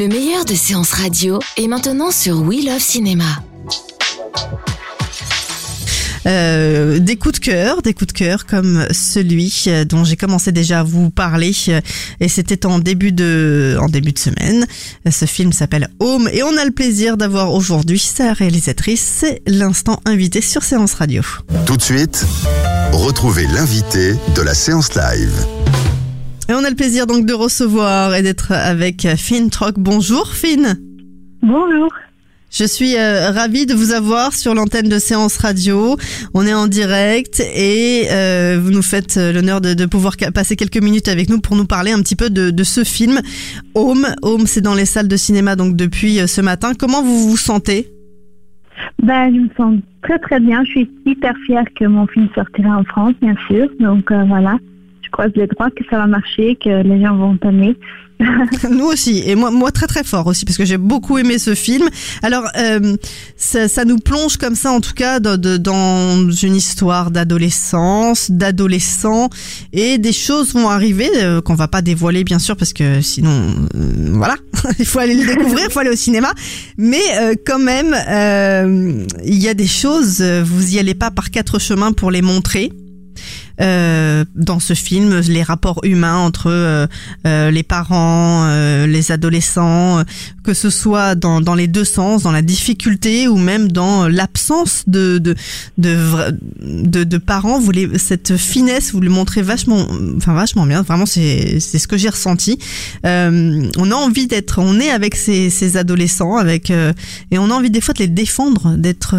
Le meilleur de séances radio est maintenant sur We Love Cinéma. Euh, des coups de cœur, des coups de cœur comme celui euh, dont j'ai commencé déjà à vous parler euh, et c'était en début de en début de semaine. Ce film s'appelle Home et on a le plaisir d'avoir aujourd'hui sa réalisatrice, c'est l'instant invité sur Séance Radio. Tout de suite, retrouvez l'invité de la séance live. Et on a le plaisir donc de recevoir et d'être avec Finn Troc. Bonjour Finn. Bonjour. Je suis euh, ravie de vous avoir sur l'antenne de Séance Radio. On est en direct et euh, vous nous faites euh, l'honneur de, de pouvoir passer quelques minutes avec nous pour nous parler un petit peu de, de ce film Home. Home, c'est dans les salles de cinéma donc depuis euh, ce matin. Comment vous vous sentez? Ben, je me sens très très bien. Je suis hyper fière que mon film sortira en France, bien sûr. Donc voilà, les droits que ça va marcher, que les gens vont aimer. Nous aussi, et moi, moi très très fort aussi, parce que j'ai beaucoup aimé ce film. Alors, euh, ça, ça nous plonge comme ça, en tout cas, dans, dans une histoire d'adolescence, d'adolescents, et des choses vont arriver euh, qu'on va pas dévoiler, bien sûr, parce que sinon, euh, voilà, il faut aller le découvrir, il faut aller au cinéma. Mais euh, quand même, euh, il y a des choses, vous y allez pas par quatre chemins pour les montrer. Euh, dans ce film, les rapports humains entre euh, euh, les parents, euh, les adolescents, que ce soit dans, dans les deux sens, dans la difficulté ou même dans l'absence de de, de de de parents. Vous les, cette finesse, vous le montrez vachement, enfin vachement bien. Vraiment, c'est c'est ce que j'ai ressenti. On a envie d'être, on est avec ces, ces adolescents, avec et on a envie des fois de les défendre, d'être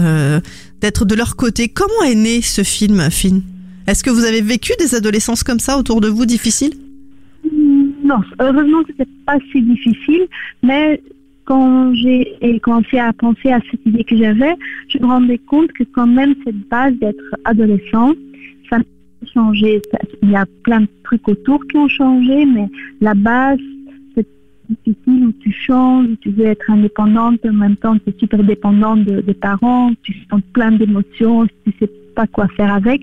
d'être de leur côté. Comment est né ce film, Finn? Est-ce que vous avez vécu des adolescences comme ça autour de vous, difficiles? Non, heureusement, c'était pas si difficile, mais quand j'ai commencé à penser à cette idée que j'avais, je me rendais compte que quand même cette base d'être adolescent, ça a changé. Il y a plein de trucs autour qui ont changé, mais la base, c'est difficile où tu changes, où tu veux être indépendante, en même temps tu es super dépendante de- des parents, tu sens plein d'émotions, tu sais pas quoi faire avec.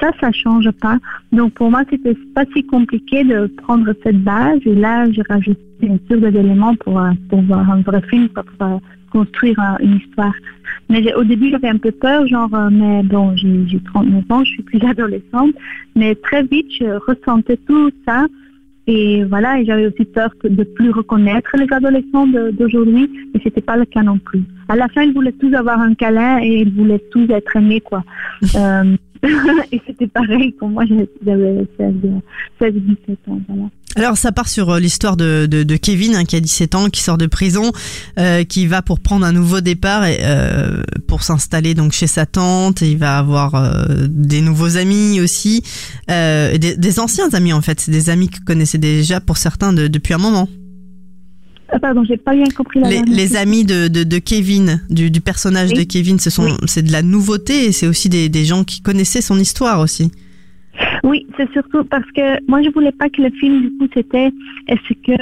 Ça, ça change pas. Donc pour moi, c'était pas si compliqué de prendre cette base et là, j'ai rajouté bien sûr des éléments pour, euh, pour voir un vrai film, pour, pour, euh, construire euh, une histoire. Mais au début, j'avais un peu peur, genre, mais bon, j'ai 39 ans, je suis plus adolescente, mais très vite, je ressentais tout ça. Et voilà, et j'avais aussi peur de plus reconnaître les adolescents d'aujourd'hui, mais c'était pas le cas non plus. À la fin, ils voulaient tous avoir un câlin et ils voulaient tous être aimés, quoi. Euh, et c'était pareil pour moi, j'avais 16, 16 17 ans, voilà. Alors ça part sur euh, l'histoire de, de, de Kevin hein, qui a 17 ans, qui sort de prison, euh, qui va pour prendre un nouveau départ euh, pour s'installer donc chez sa tante. Et il va avoir euh, des nouveaux amis aussi, euh, des, des anciens amis en fait. Des amis qu'il connaissait déjà pour certains de- depuis un moment. Ah, pardon, j'ai pas bien compris la Les, les amis de, de, de Kevin, du, du personnage Oui. de Kevin, ce sont Oui. c'est de la nouveauté et c'est aussi des, des gens qui connaissaient son histoire aussi. Oui, c'est surtout parce que moi, je voulais pas que le film, du coup, c'était est-ce que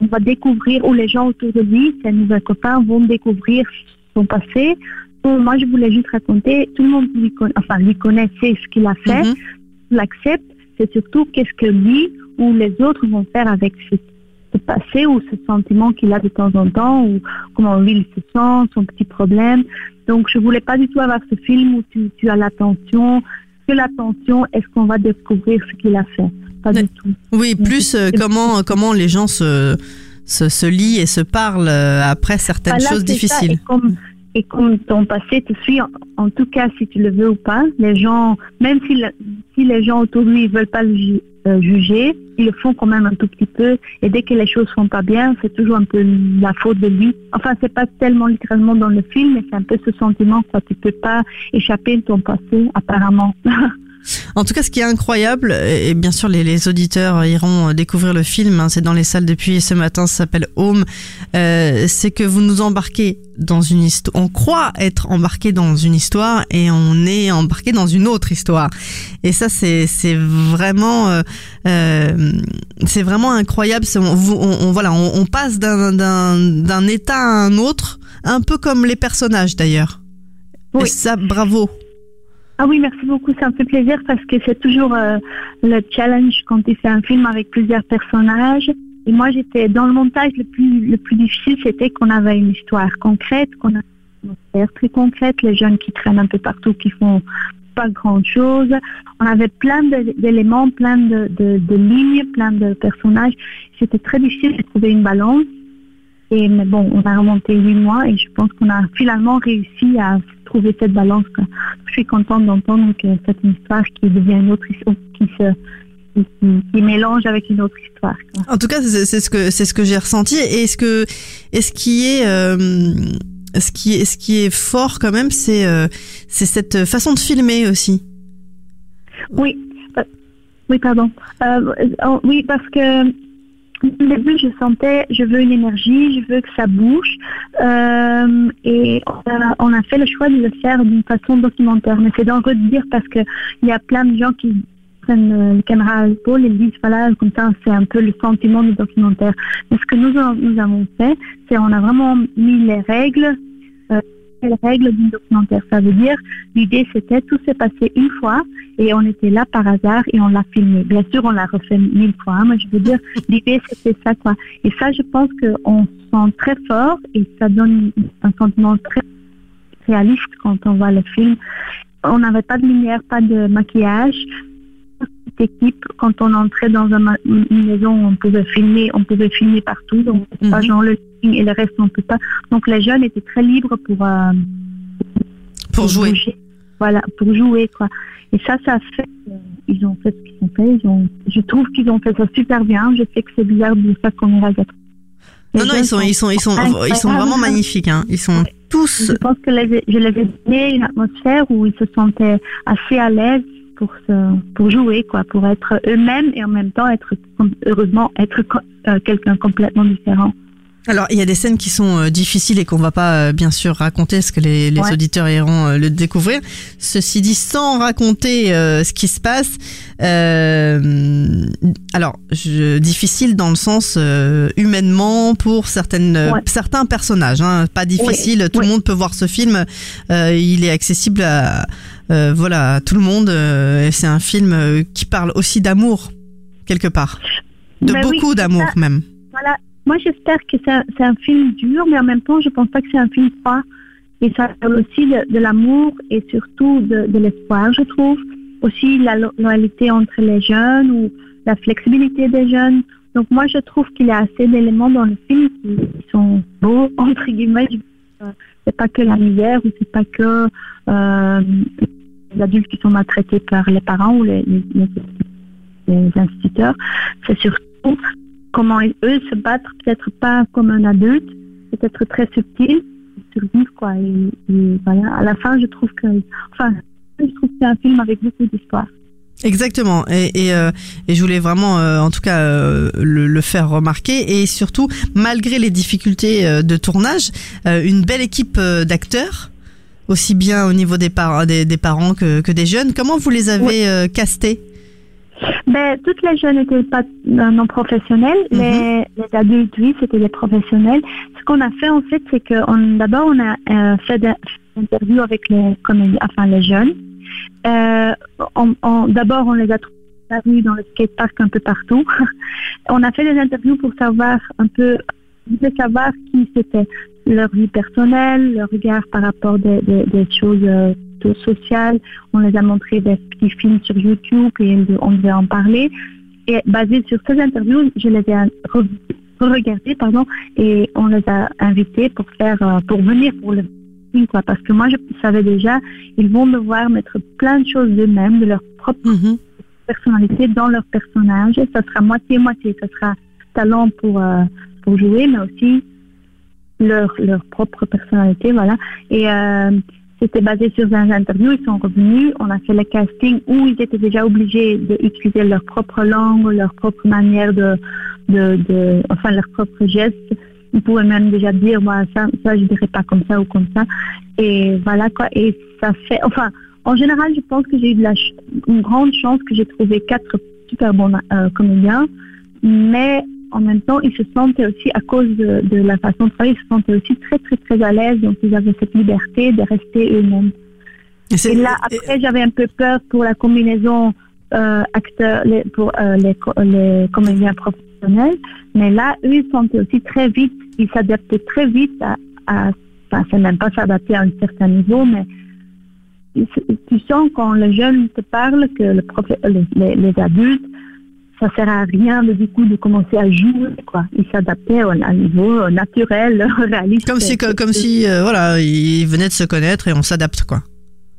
on va découvrir, ou les gens autour de lui, ses nouveaux copains, vont découvrir son passé? Moi, je voulais juste raconter, tout le monde lui enfin, lui connaissait ce qu'il a fait, Mhm. l'accepte, c'est surtout qu'est-ce que lui ou les autres vont faire avec ce, ce passé ou ce sentiment qu'il a de temps en temps, ou comment lui il se sent, son petit problème. Donc, je voulais pas du tout avoir ce film où tu, tu as l'attention, que l'attention, est-ce qu'on va découvrir ce qu'il a fait? Pas Mais- du tout. Oui, plus euh, comment comment les gens se se, se lient et se parlent euh, après certaines Voilà, choses ça. difficiles. Et comme, ton passé te suit, en, en tout cas, si tu le veux ou pas, les gens, même si, si les gens autour de lui ne veulent pas le euh, juger, ils le font quand même un tout petit peu. Et dès que les choses sont pas bien, c'est toujours un peu la faute de lui. Enfin, c'est pas tellement littéralement dans le film, mais c'est un peu ce sentiment que tu peux pas échapper de ton passé, apparemment. En tout cas, ce qui est incroyable, et bien sûr les, les auditeurs iront découvrir le film, hein, c'est dans les salles depuis ce matin, ça s'appelle Home, euh, c'est que vous nous embarquez dans une histoire, on croit être embarqué dans une histoire et on est embarqué dans une autre histoire. Et ça, c'est c'est vraiment euh, euh, c'est vraiment incroyable. On, on- on- voilà, on, on passe d'un d'un d'un état à un autre, un peu comme les personnages d'ailleurs. Oui. Et ça, bravo. Ah oui, merci beaucoup, ça me fait plaisir parce que c'est toujours euh, le challenge quand tu fais un film avec plusieurs personnages. Et moi, j'étais dans le montage, le plus, le plus difficile, c'était qu'on avait une histoire concrète, qu'on a une atmosphère très concrète, les jeunes qui traînent un peu partout, qui font pas grand chose. On avait plein d'éléments, plein de, de, de lignes, plein de personnages. C'était très difficile de trouver une balance. Et mais bon, on a remonté huit mois et je pense qu'on a finalement réussi à trouver cette balance. Je suis contente d'entendre que c'est une histoire qui devient une autre histoire, qui se qui, mélange avec une autre histoire. En tout cas, c'est ce que c'est ce que j'ai ressenti. Et ce que et ce qui est euh, ce qui est ce qui est fort quand même, c'est euh, c'est cette façon de filmer aussi? Oui, euh, oui, pardon. Euh, oui, parce que au début, je sentais, je veux une énergie, je veux que ça bouge. Euh, et on a, fait le choix de le faire d'une façon documentaire. Mais c'est dangereux de dire parce que il y a plein de gens qui prennent euh, le caméra à l'épaule et disent voilà, comme ça, c'est un peu le sentiment du documentaire. Mais ce que nous avons fait, c'est on a vraiment mis les règles, euh, les règles du documentaire. Ça veut dire, l'idée c'était tout s'est passé une fois et on était là par hasard et on l'a filmé. Bien sûr, on l'a refait mille fois, hein, mais je veux dire, l'idée c'était ça quoi. Et ça, je pense qu'on se sent très fort et ça donne un sentiment très réaliste quand on voit le film. On n'avait pas de lumière, pas de maquillage. Équipe, quand on entrait dans une maison, on pouvait filmer, on pouvait filmer partout. Donc, pas Mhm. genre le film et le reste, on peut pas. Donc, les jeunes étaient très libres pour, euh, Pour jouer. Voilà, pour jouer, quoi. Et ça, ça fait, euh, ils ont fait ce qu'ils ont fait. Ils ont, je trouve qu'ils ont fait ça super bien. Je sais que c'est bizarre de ça qu'on ira gâteau. Non non, ils sont ils sont ils sont ils sont vraiment magnifiques. Hein. Ils sont tous Je pense que les- je les ai donné une atmosphère où ils se sentaient assez à l'aise pour se, pour jouer, quoi, pour être eux-mêmes et en même temps être, heureusement, être euh, quelqu'un complètement différent. Alors, il y a des scènes qui sont euh, difficiles et qu'on va pas euh, bien sûr raconter, parce que les, les Ouais. auditeurs iront euh, le découvrir. Ceci dit, sans raconter ce qui se passe, alors je, difficile dans le sens humainement pour certaines Ouais. certains personnages. Hein, pas difficile, tout le monde peut voir ce film. Il est accessible à euh, voilà à tout le monde. euh, c'est un film euh, qui parle aussi d'amour quelque part, de Ben beaucoup d'amour même. Voilà. Moi, j'espère que c'est un, c'est un film dur, mais en même temps, je pense pas que c'est un film froid. Et ça parle aussi de, de l'amour et surtout de, de l'espoir, je trouve. Aussi la lo- loyauté entre les jeunes ou la flexibilité des jeunes. Donc moi, je trouve qu'il y a assez d'éléments dans le film qui, qui sont beaux, entre guillemets. C'est pas que la misère ou c'est pas que euh, les adultes qui sont maltraités par les parents ou les, instituteurs. C'est surtout comment eux se battre, peut-être pas comme un adulte, peut-être très subtil, survivre quoi. Et, voilà, à la fin, je trouve que, enfin, je trouve que c'est un film avec beaucoup d'histoire. Exactement. Et, et, euh, je voulais vraiment, euh, en tout cas, euh, le, faire remarquer. Et surtout, malgré les difficultés de tournage, une belle équipe d'acteurs, aussi bien au niveau des, par des, des parents que, que des jeunes. Comment vous les avez euh, castés? Ben, toutes les jeunes n'étaient pas euh, non professionnels. Mhm. les, les adultes, oui, c'était des professionnels. Ce qu'on a fait, en fait, c'est que d'abord, on a euh, fait des interviews avec les enfin les jeunes. Euh, d'abord, on les a trouvés dans le skatepark un peu partout. on a fait des interviews pour savoir un peu, de savoir qui c'était, leur vie personnelle, leur regard par rapport des, des, des choses euh, sociales. On les a montré des petits films sur YouTube et on devait en parler. Et basé sur ces interviews, je les ai re- re-regardées, pardon, et on les a invités pour faire, euh, pour venir pour le film, quoi. Parce que moi, je savais déjà, ils vont devoir mettre plein de choses d'eux-mêmes, de leur propre Mhm. personnalité dans leur personnage. Et ça sera moitié-moitié. Ça sera talent pour, euh, pour jouer, mais aussi leur, leur propre personnalité. Voilà. Et euh, c'était basé sur un interview. Ils sont revenus, on a fait le casting où ils étaient déjà obligés d'utiliser leur propre langue, leur propre manière de, de, enfin, leurs propres gestes. Ils pouvaient même déjà dire, moi, ça, ça, je dirais pas comme ça ou comme ça. Et voilà, quoi. Et ça fait, enfin, en général, je pense que j'ai eu de la une grande chance que j'ai trouvé quatre super bons euh, comédiens, mais en même temps, ils se sentaient aussi, à cause de, de la façon de travailler, ils se sentaient aussi très, très, très à l'aise. Donc, ils avaient cette liberté de rester eux-mêmes. Et là, après, j'avais un peu peur pour la combinaison euh, acteurs, les, pour euh, les, co- les comédiens professionnels. Mais là, eux, ils sentaient aussi très vite, ils s'adaptaient très vite à, à enfin, c'est même pas s'adapter à un certain niveau, mais tu sens quand le jeune te parle que le prof, les, les, les adultes, ça sert à rien de, du coup de commencer à jouer, quoi. Ils s'adaptaient à un niveau naturel, réaliste. Comme si, comme si, euh, voilà, ils venaient de se connaître et on s'adapte, quoi.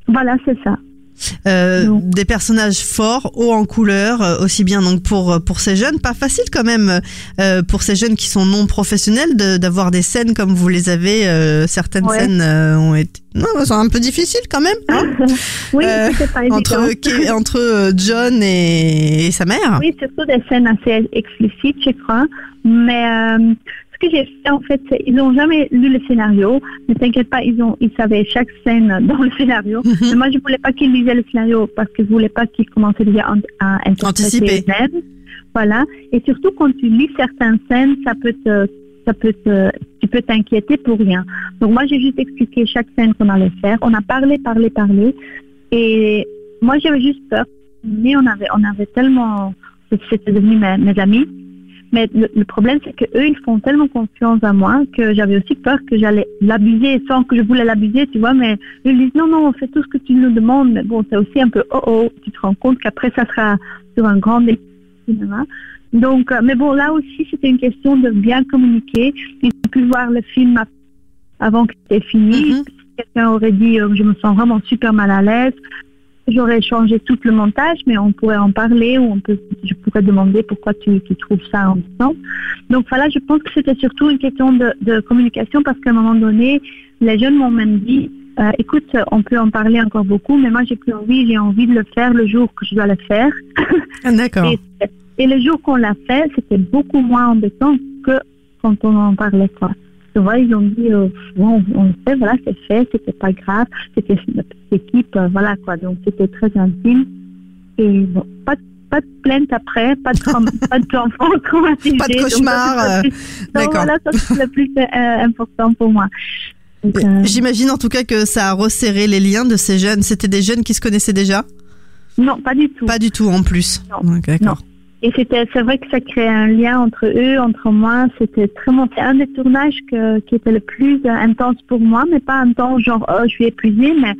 Voilà, c'est ça. Euh, des personnages forts, hauts en couleur, euh, aussi bien donc pour pour ces jeunes, pas facile quand même euh, pour ces jeunes qui sont non professionnels de- d'avoir des scènes comme vous les avez. euh, certaines Ouais. scènes euh, ont été, non, sont un peu difficiles quand même hein, oui, Euh, pas entre entre euh, John et, et sa mère. Oui, surtout des scènes assez explicites, je crois. Mais euh, que j'ai fait, en fait, ils n'ont jamais lu le scénario. Ne t'inquiète pas, ils, ont, ils savaient chaque scène dans le scénario. Mhm. Mais moi, je voulais pas qu'ils lisaient le scénario parce que je voulais pas qu'ils commençaient déjà à, à Anticiper. interpréter eux-mêmes. Voilà. Et surtout, quand tu lis certaines scènes, ça peut te, ça peut te, tu peux t'inquiéter pour rien. Donc moi, j'ai juste expliqué chaque scène qu'on allait faire. On a parlé, parlé, parlé. Et moi, j'avais juste peur. Mais on avait, on avait tellement, c'était devenu mes, mes amis. Mais le, le problème, c'est que eux, ils font tellement confiance à moi que j'avais aussi peur que j'allais l'abuser sans que je voulais l'abuser, tu vois. Mais ils disent non, non, on fait tout ce que tu nous demandes. Mais bon, c'est aussi un peu oh oh. Tu te rends compte qu'après, ça sera sur un grand cinéma. Donc, euh, mais bon, là aussi, c'était une question de bien communiquer. Ils ont pu voir le film avant que c'était fini. Mhm. Si Quelqu'un aurait dit, euh, je me sens vraiment super mal à l'aise. J'aurais changé tout le montage, mais on pourrait en parler ou on peut, je pourrais demander pourquoi tu, tu trouves ça embêtant. Donc voilà, je pense que c'était surtout une question de, de communication parce qu'à un moment donné, les jeunes m'ont même dit, euh, écoute, on peut en parler encore beaucoup, mais moi j'ai plus envie, j'ai envie de le faire le jour que je dois le faire. Ah, D'accord. Et, et le jour qu'on l'a fait, c'était beaucoup moins embêtant que quand on en parlait. Quoi. Tu vois, ils ont dit, euh, bon, on le fait, voilà, c'est fait, c'était pas grave, c'était petite équipe, euh, voilà quoi. Donc c'était très intime. Et bon, pas, de- pas de plainte après, pas de pas d'enfants traumatisés. Pas de cauchemar, euh, donc, d'accord. Voilà, ça c'est le plus euh, important pour moi. Euh, J'imagine en tout cas que ça a resserré les liens de ces jeunes. C'était des jeunes qui se connaissaient déjà? Non, pas du tout. Pas du tout en plus. Non. D'accord. Et c'était, c'est vrai que ça créait un lien entre eux, entre moi. C'était bon. C'est un des tournages qui était le plus intense pour moi, mais pas intense genre oh je suis épuisée, mais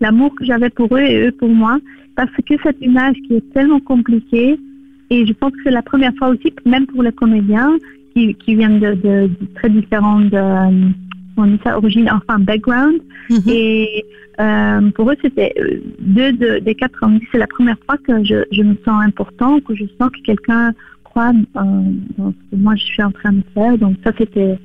l'amour que j'avais pour eux et eux pour moi, parce que c'est une âge qui est tellement compliqué. Et je pense que c'est la première fois aussi, même pour les comédiens qui, viennent de, très différentes, on dit ça, origines, enfin background. Mhm. Et euh, pour eux, c'était euh, deux de- des quatre ont dit c'est la première fois que je, je me sens important, que je sens que quelqu'un croit euh, dans ce que moi je suis en train de faire. Donc ça, c'était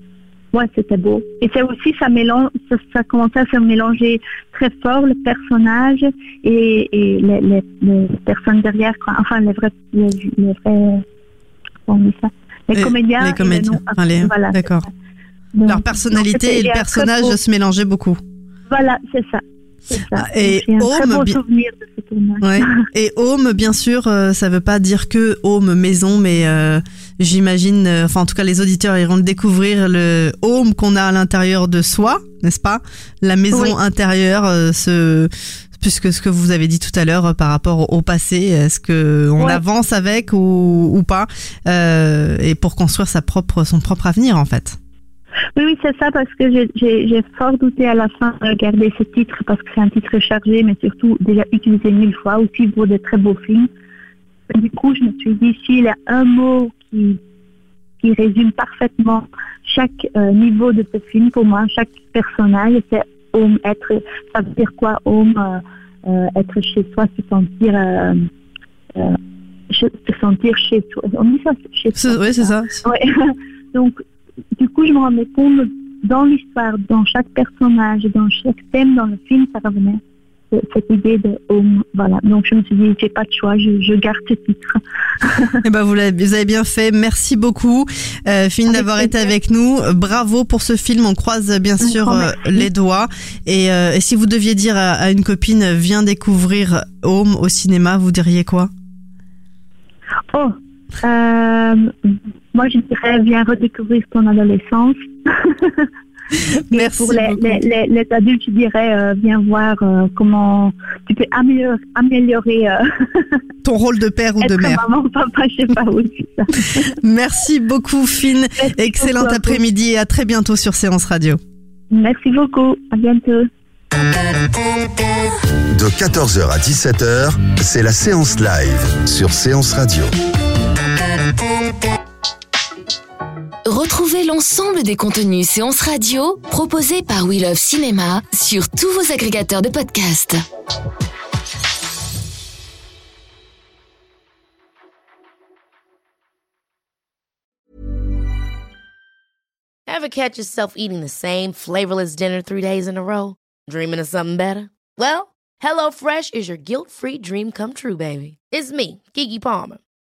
ouais, c'était beau. Et c'est aussi ça mélange, ça, ça commençait à se mélanger très fort le personnage et, et les, les, les personnes derrière, quoi. enfin les vrais, les, les vrais, comment on dit ça, les, comédiens. les comédiens. non- Enfin, les- voilà, d'accord. Donc- Leur personnalité et le personnage beau- se mélangeaient beaucoup. Voilà, c'est ça. Et Donc, J'ai un très Home, bon bi- souvenir de ce tournage. Ouais. Et home, bien sûr, euh, ça veut pas dire que home maison, mais euh, j'imagine, euh, enfin en tout cas les auditeurs iront le découvrir le home qu'on a à l'intérieur de soi, n'est-ce pas? La maison Oui. intérieure, euh, ce puisque ce que vous avez dit tout à l'heure euh, par rapport au, au passé, est-ce que on Ouais. avance avec ou, ou pas? Euh, Et pour construire sa propre son propre avenir en fait. Oui, oui, c'est ça, parce que j'ai- fort douté à la fin de regarder ce titre, parce que c'est un titre chargé, mais surtout déjà utilisé mille fois, aussi pour de très beaux films. Du coup, je me suis dit, s'il y a un mot qui, qui résume parfaitement chaque euh, niveau de ce film, pour moi, chaque personnage, c'est home, être, ça veut dire quoi, home, euh, euh, être chez soi, se sentir, se se sentir chez soi. On dit ça, chez soi. Oui, c'est ça. Ouais. Donc, du coup, je me rendais compte dans l'histoire, dans chaque personnage, dans chaque thème dans le film, ça revenait cette idée de home. Voilà. Donc je me suis dit, j'ai pas de choix, je, je garde ce titre. eh ben vous, avez bien fait. Merci beaucoup, euh, Fine, d'avoir été avec nous. Bravo pour ce film. On croise bien sûr euh, les doigts. Et, euh, et, si vous deviez dire à, à, une copine, viens découvrir Home au cinéma, vous diriez quoi? Oh, euh, moi je dirais, viens redécouvrir ton adolescence. Merci pour les, beaucoup. les, les, les adultes, je dirais, euh, viens voir euh, comment tu peux améliorer, améliorer euh, ton rôle de père ou de mère. maman, papa, je sais pas où c'est ça. Merci beaucoup, Finn. Merci Excellent après-midi et à très bientôt sur Séance Radio. Merci beaucoup, à bientôt. De 14h à 17h, c'est la séance live sur Séance Radio. Retrouvez l'ensemble des contenus séances radio proposés par We Love Cinéma sur tous vos agrégateurs de podcasts. Ever catch yourself eating the same flavorless dinner three days in a row? Dreaming of something better? Well, HelloFresh is your guilt-free dream come true, baby. It's me, Kiki Palmer.